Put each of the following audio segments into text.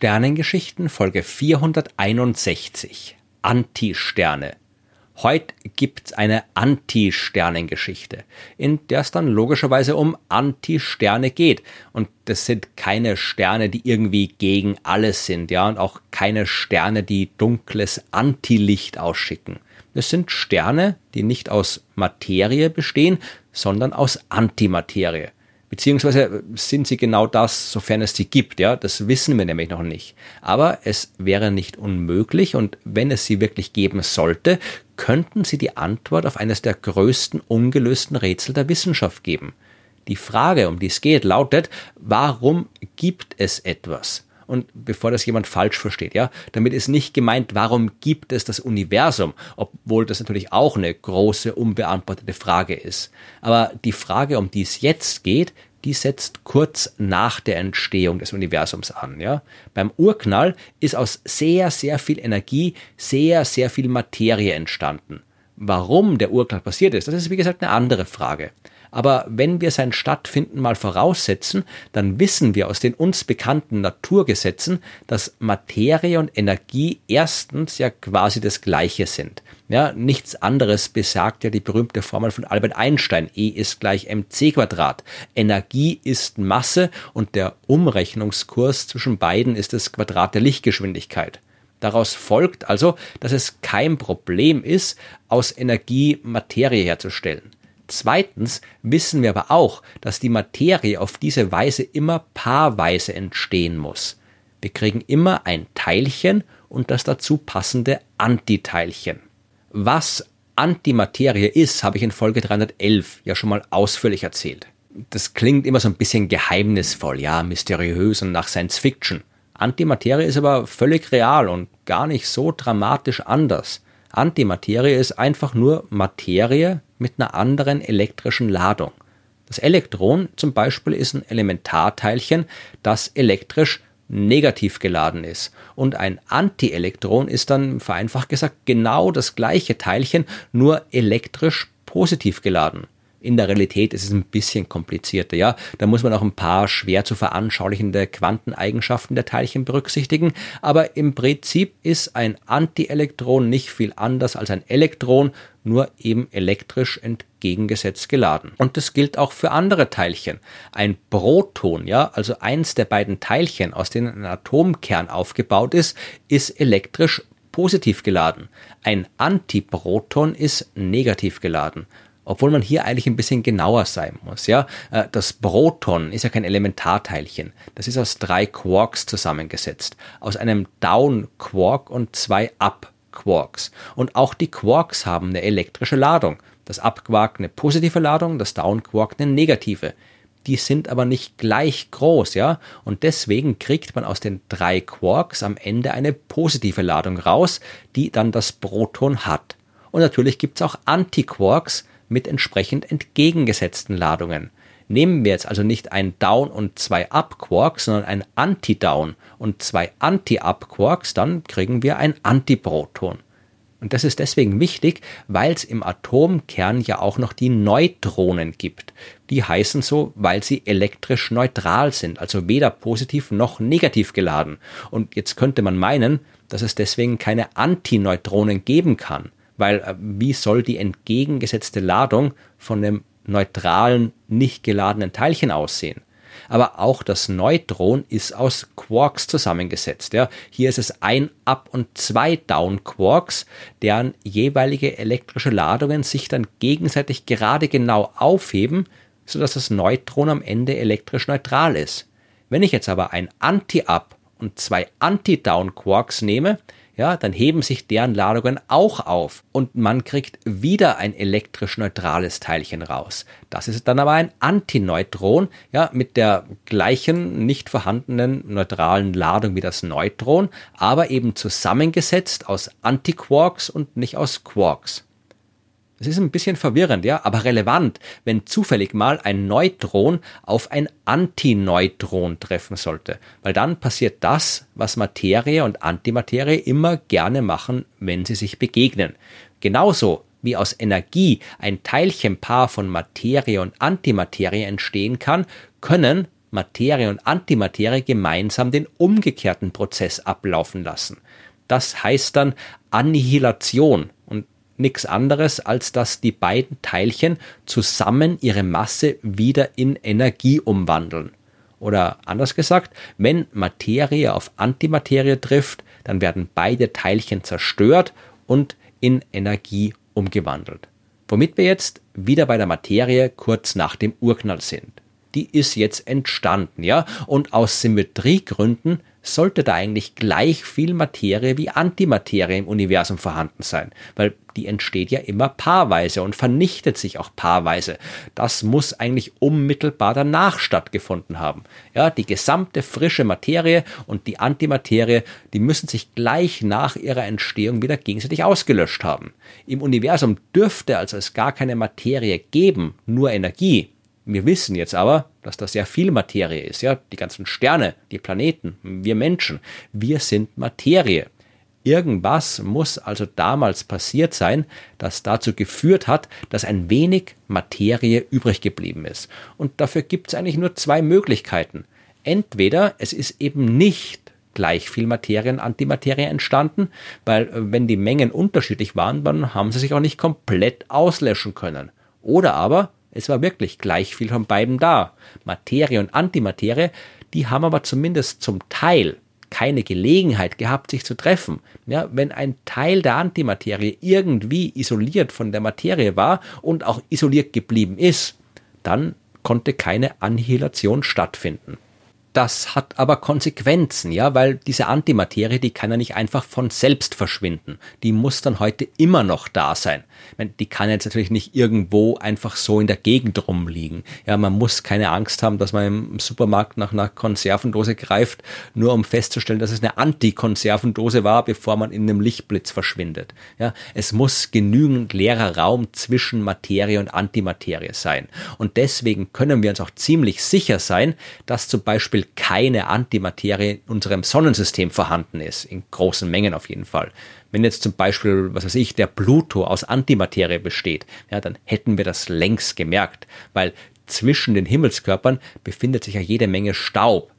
Sternengeschichten Folge 461 Antisterne. Heute gibt's eine Anti-Sternengeschichte, in der es dann logischerweise um Anti-Sterne geht. Und das sind keine Sterne, die irgendwie gegen alles sind, ja, und auch keine Sterne, die dunkles Antilicht ausschicken. Es sind Sterne, die nicht aus Materie bestehen, sondern aus Antimaterie. Beziehungsweise sind sie genau das, sofern es sie gibt, ja, das wissen wir nämlich noch nicht. Aber es wäre nicht unmöglich und wenn es sie wirklich geben sollte, könnten sie die Antwort auf eines der größten ungelösten Rätsel der Wissenschaft geben. Die Frage, um die es geht, lautet, warum gibt es etwas? Und bevor das jemand falsch versteht, ja, damit ist nicht gemeint, warum gibt es das Universum, obwohl das natürlich auch eine große, unbeantwortete Frage ist. Aber die Frage, um die es jetzt geht, die setzt kurz nach der Entstehung des Universums an. Ja? Beim Urknall ist aus sehr, sehr viel Energie sehr, sehr viel Materie entstanden. Warum der Urknall passiert ist, das ist wie gesagt eine andere Frage. Aber wenn wir sein Stattfinden mal voraussetzen, dann wissen wir aus den uns bekannten Naturgesetzen, dass Materie und Energie erstens ja quasi das Gleiche sind. Ja, nichts anderes besagt ja die berühmte Formel von Albert Einstein. E ist gleich mc Quadrat. Energie ist Masse und der Umrechnungskurs zwischen beiden ist das Quadrat der Lichtgeschwindigkeit. Daraus folgt also, dass es kein Problem ist, aus Energie Materie herzustellen. Zweitens wissen wir aber auch, dass die Materie auf diese Weise immer paarweise entstehen muss. Wir kriegen immer ein Teilchen und das dazu passende Antiteilchen. Was Antimaterie ist, habe ich in Folge 311 ja schon mal ausführlich erzählt. Das klingt immer so ein bisschen geheimnisvoll, ja, mysteriös und nach Science Fiction. Antimaterie ist aber völlig real und gar nicht so dramatisch anders. Antimaterie ist einfach nur Materie mit einer anderen elektrischen Ladung. Das Elektron zum Beispiel ist ein Elementarteilchen, das elektrisch negativ geladen ist. Und ein Antielektron ist dann vereinfacht gesagt genau das gleiche Teilchen, nur elektrisch positiv geladen. In der Realität ist es ein bisschen komplizierter, ja. Da muss man auch ein paar schwer zu veranschaulichende Quanteneigenschaften der Teilchen berücksichtigen. Aber im Prinzip ist ein Antielektron nicht viel anders als ein Elektron, nur eben elektrisch entgegengesetzt geladen. Und das gilt auch für andere Teilchen. Ein Proton, ja, also eins der beiden Teilchen, aus denen ein Atomkern aufgebaut ist, ist elektrisch positiv geladen. Ein Antiproton ist negativ geladen obwohl man hier eigentlich ein bisschen genauer sein muss. Ja, äh, das Proton ist ja kein Elementarteilchen. Das ist aus drei Quarks zusammengesetzt, aus einem Down-Quark und zwei Up-Quarks. Und auch die Quarks haben eine elektrische Ladung. Das Up-Quark eine positive Ladung, das Down-Quark eine negative. Die sind aber nicht gleich groß, ja, und deswegen kriegt man aus den drei Quarks am Ende eine positive Ladung raus, die dann das Proton hat. Und natürlich gibt's auch Antiquarks, mit entsprechend entgegengesetzten Ladungen. Nehmen wir jetzt also nicht ein Down und zwei Up Quarks, sondern ein Anti-Down und zwei Anti-Up Quarks, dann kriegen wir ein Antiproton. Und das ist deswegen wichtig, weil es im Atomkern ja auch noch die Neutronen gibt. Die heißen so, weil sie elektrisch neutral sind, also weder positiv noch negativ geladen. Und jetzt könnte man meinen, dass es deswegen keine Antineutronen geben kann weil äh, wie soll die entgegengesetzte Ladung von einem neutralen, nicht geladenen Teilchen aussehen? Aber auch das Neutron ist aus Quarks zusammengesetzt. Ja. Hier ist es ein Up- und zwei Down-Quarks, deren jeweilige elektrische Ladungen sich dann gegenseitig gerade genau aufheben, sodass das Neutron am Ende elektrisch neutral ist. Wenn ich jetzt aber ein Anti-Up und zwei Anti-Down-Quarks nehme, ja, dann heben sich deren Ladungen auch auf und man kriegt wieder ein elektrisch neutrales Teilchen raus. Das ist dann aber ein Antineutron, ja, mit der gleichen nicht vorhandenen neutralen Ladung wie das Neutron, aber eben zusammengesetzt aus Antiquarks und nicht aus Quarks. Das ist ein bisschen verwirrend, ja, aber relevant, wenn zufällig mal ein Neutron auf ein Antineutron treffen sollte. Weil dann passiert das, was Materie und Antimaterie immer gerne machen, wenn sie sich begegnen. Genauso wie aus Energie ein Teilchenpaar von Materie und Antimaterie entstehen kann, können Materie und Antimaterie gemeinsam den umgekehrten Prozess ablaufen lassen. Das heißt dann Annihilation und nichts anderes, als dass die beiden Teilchen zusammen ihre Masse wieder in Energie umwandeln. Oder anders gesagt, wenn Materie auf Antimaterie trifft, dann werden beide Teilchen zerstört und in Energie umgewandelt. Womit wir jetzt wieder bei der Materie kurz nach dem Urknall sind. Die ist jetzt entstanden, ja, und aus Symmetriegründen sollte da eigentlich gleich viel Materie wie Antimaterie im Universum vorhanden sein, weil die entsteht ja immer paarweise und vernichtet sich auch paarweise. Das muss eigentlich unmittelbar danach stattgefunden haben. Ja, die gesamte frische Materie und die Antimaterie, die müssen sich gleich nach ihrer Entstehung wieder gegenseitig ausgelöscht haben. Im Universum dürfte also es gar keine Materie geben, nur Energie. Wir wissen jetzt aber, dass das sehr viel Materie ist, ja, die ganzen Sterne, die Planeten, wir Menschen, wir sind Materie. Irgendwas muss also damals passiert sein, das dazu geführt hat, dass ein wenig Materie übrig geblieben ist. Und dafür gibt es eigentlich nur zwei Möglichkeiten. Entweder es ist eben nicht gleich viel Materie und Antimaterie entstanden, weil äh, wenn die Mengen unterschiedlich waren, dann haben sie sich auch nicht komplett auslöschen können. Oder aber es war wirklich gleich viel von beiden da. Materie und Antimaterie, die haben aber zumindest zum Teil keine Gelegenheit gehabt, sich zu treffen. Ja, wenn ein Teil der Antimaterie irgendwie isoliert von der Materie war und auch isoliert geblieben ist, dann konnte keine Annihilation stattfinden. Das hat aber Konsequenzen, ja, weil diese Antimaterie, die kann ja nicht einfach von selbst verschwinden. Die muss dann heute immer noch da sein. Meine, die kann jetzt natürlich nicht irgendwo einfach so in der Gegend rumliegen. Ja, man muss keine Angst haben, dass man im Supermarkt nach einer Konservendose greift, nur um festzustellen, dass es eine Antikonservendose war, bevor man in einem Lichtblitz verschwindet. Ja, es muss genügend leerer Raum zwischen Materie und Antimaterie sein. Und deswegen können wir uns auch ziemlich sicher sein, dass zum Beispiel Beispiel keine Antimaterie in unserem Sonnensystem vorhanden ist, in großen Mengen auf jeden Fall. Wenn jetzt zum Beispiel, was weiß ich, der Pluto aus Antimaterie besteht, ja, dann hätten wir das längst gemerkt, weil zwischen den Himmelskörpern befindet sich ja jede Menge Staub.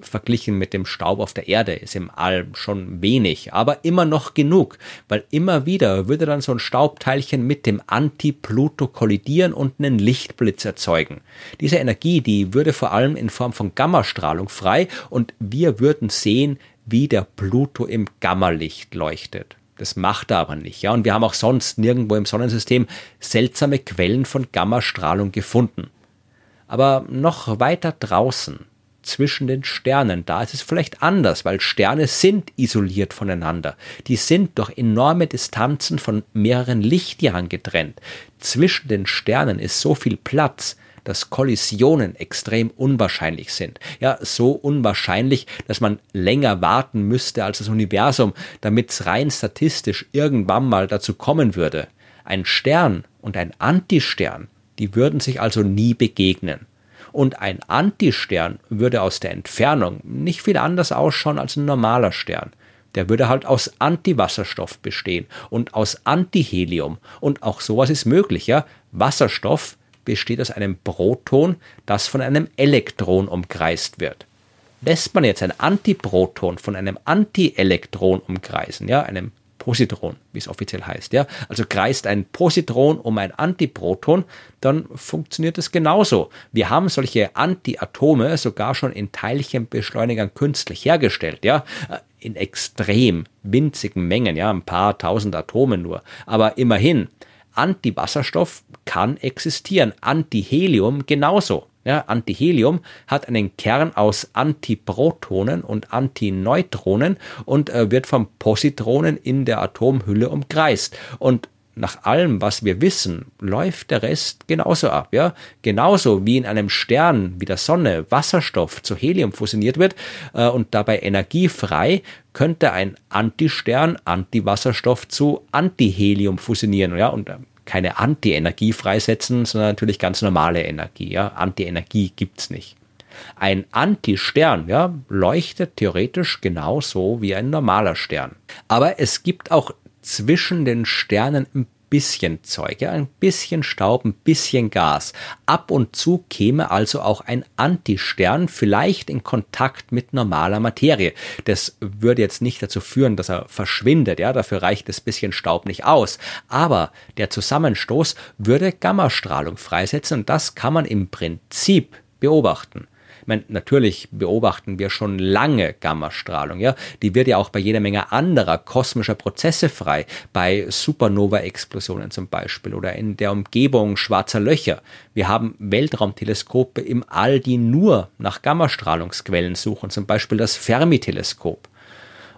Verglichen mit dem Staub auf der Erde ist im All schon wenig, aber immer noch genug, weil immer wieder würde dann so ein Staubteilchen mit dem Anti-Pluto kollidieren und einen Lichtblitz erzeugen. Diese Energie, die würde vor allem in Form von Gammastrahlung frei und wir würden sehen, wie der Pluto im Gammalicht leuchtet. Das macht er aber nicht, ja. Und wir haben auch sonst nirgendwo im Sonnensystem seltsame Quellen von Gammastrahlung gefunden. Aber noch weiter draußen, zwischen den Sternen. Da ist es vielleicht anders, weil Sterne sind isoliert voneinander. Die sind durch enorme Distanzen von mehreren Lichtjahren getrennt. Zwischen den Sternen ist so viel Platz, dass Kollisionen extrem unwahrscheinlich sind. Ja, so unwahrscheinlich, dass man länger warten müsste als das Universum, damit es rein statistisch irgendwann mal dazu kommen würde. Ein Stern und ein Antistern, die würden sich also nie begegnen. Und ein Antistern würde aus der Entfernung nicht viel anders ausschauen als ein normaler Stern. Der würde halt aus Antiwasserstoff bestehen und aus Antihelium. Und auch sowas ist möglich, ja. Wasserstoff besteht aus einem Proton, das von einem Elektron umkreist wird. Lässt man jetzt ein Antiproton von einem Antielektron umkreisen, ja, einem Positron, wie es offiziell heißt. Ja? Also kreist ein Positron um ein Antiproton, dann funktioniert es genauso. Wir haben solche Antiatome sogar schon in Teilchenbeschleunigern künstlich hergestellt, ja, in extrem winzigen Mengen, ja, ein paar tausend Atome nur. Aber immerhin, Antiwasserstoff kann existieren, Antihelium genauso. Ja, Antihelium hat einen Kern aus Antiprotonen und Antineutronen und äh, wird von Positronen in der Atomhülle umkreist. Und nach allem, was wir wissen, läuft der Rest genauso ab, ja. Genauso wie in einem Stern wie der Sonne Wasserstoff zu Helium fusioniert wird äh, und dabei Energie frei, könnte ein Antistern Antiwasserstoff zu Antihelium fusionieren, ja. Und äh, keine Anti-Energie freisetzen, sondern natürlich ganz normale Energie. Ja? Anti-Energie gibt's nicht. Ein Anti-Stern ja, leuchtet theoretisch genauso wie ein normaler Stern. Aber es gibt auch zwischen den Sternen ein bisschen Zeug, ja, ein bisschen Staub, ein bisschen Gas. Ab und zu käme also auch ein Antistern vielleicht in Kontakt mit normaler Materie. Das würde jetzt nicht dazu führen, dass er verschwindet, ja, dafür reicht das bisschen Staub nicht aus. Aber der Zusammenstoß würde Gammastrahlung freisetzen und das kann man im Prinzip beobachten. Ich meine, natürlich beobachten wir schon lange Gammastrahlung, ja. Die wird ja auch bei jeder Menge anderer kosmischer Prozesse frei, bei Supernova-Explosionen zum Beispiel oder in der Umgebung schwarzer Löcher. Wir haben Weltraumteleskope im All, die nur nach Gammastrahlungsquellen suchen, zum Beispiel das Fermi-Teleskop.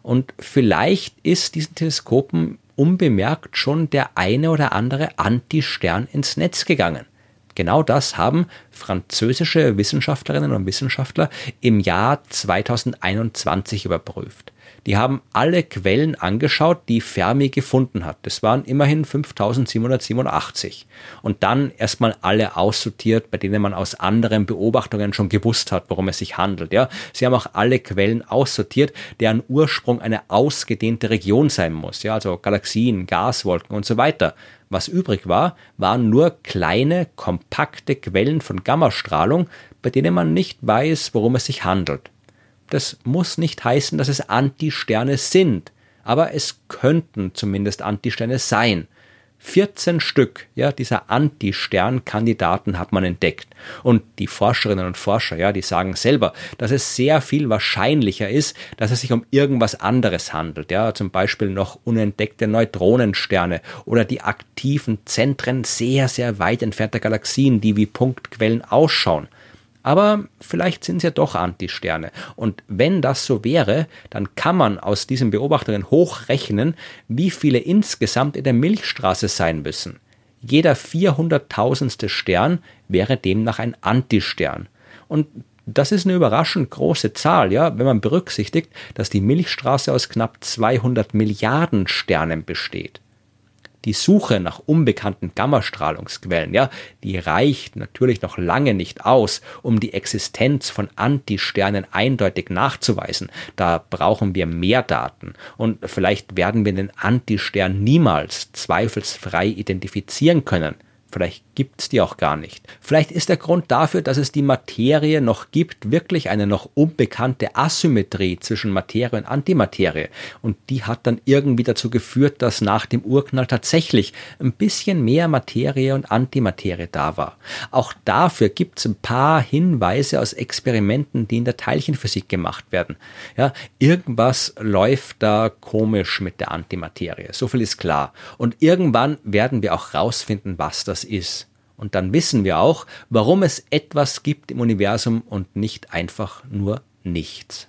Und vielleicht ist diesen Teleskopen unbemerkt schon der eine oder andere Antistern ins Netz gegangen. Genau das haben französische Wissenschaftlerinnen und Wissenschaftler im Jahr 2021 überprüft. Die haben alle Quellen angeschaut, die Fermi gefunden hat. Das waren immerhin 5787. Und dann erstmal alle aussortiert, bei denen man aus anderen Beobachtungen schon gewusst hat, worum es sich handelt. Ja, sie haben auch alle Quellen aussortiert, deren Ursprung eine ausgedehnte Region sein muss. Ja, also Galaxien, Gaswolken und so weiter. Was übrig war, waren nur kleine, kompakte Quellen von Gammastrahlung, bei denen man nicht weiß, worum es sich handelt. Das muss nicht heißen, dass es Antisterne sind, aber es könnten zumindest Antisterne sein. 14 Stück ja, dieser Anti-Stern-Kandidaten hat man entdeckt. Und die Forscherinnen und Forscher, ja, die sagen selber, dass es sehr viel wahrscheinlicher ist, dass es sich um irgendwas anderes handelt. Ja, zum Beispiel noch unentdeckte Neutronensterne oder die aktiven Zentren sehr, sehr weit entfernter Galaxien, die wie Punktquellen ausschauen. Aber vielleicht sind es ja doch Antisterne. Und wenn das so wäre, dann kann man aus diesen Beobachtungen hochrechnen, wie viele insgesamt in der Milchstraße sein müssen. Jeder 400.000. Stern wäre demnach ein Antistern. Und das ist eine überraschend große Zahl, ja, wenn man berücksichtigt, dass die Milchstraße aus knapp 200 Milliarden Sternen besteht die Suche nach unbekannten Gammastrahlungsquellen, ja, die reicht natürlich noch lange nicht aus, um die Existenz von Antisternen eindeutig nachzuweisen. Da brauchen wir mehr Daten. Und vielleicht werden wir den Antistern niemals zweifelsfrei identifizieren können. Vielleicht gibt's die auch gar nicht. Vielleicht ist der Grund dafür, dass es die Materie noch gibt, wirklich eine noch unbekannte Asymmetrie zwischen Materie und Antimaterie. Und die hat dann irgendwie dazu geführt, dass nach dem Urknall tatsächlich ein bisschen mehr Materie und Antimaterie da war. Auch dafür gibt's ein paar Hinweise aus Experimenten, die in der Teilchenphysik gemacht werden. Ja, irgendwas läuft da komisch mit der Antimaterie. So viel ist klar. Und irgendwann werden wir auch rausfinden, was das ist. Und dann wissen wir auch, warum es etwas gibt im Universum und nicht einfach nur nichts.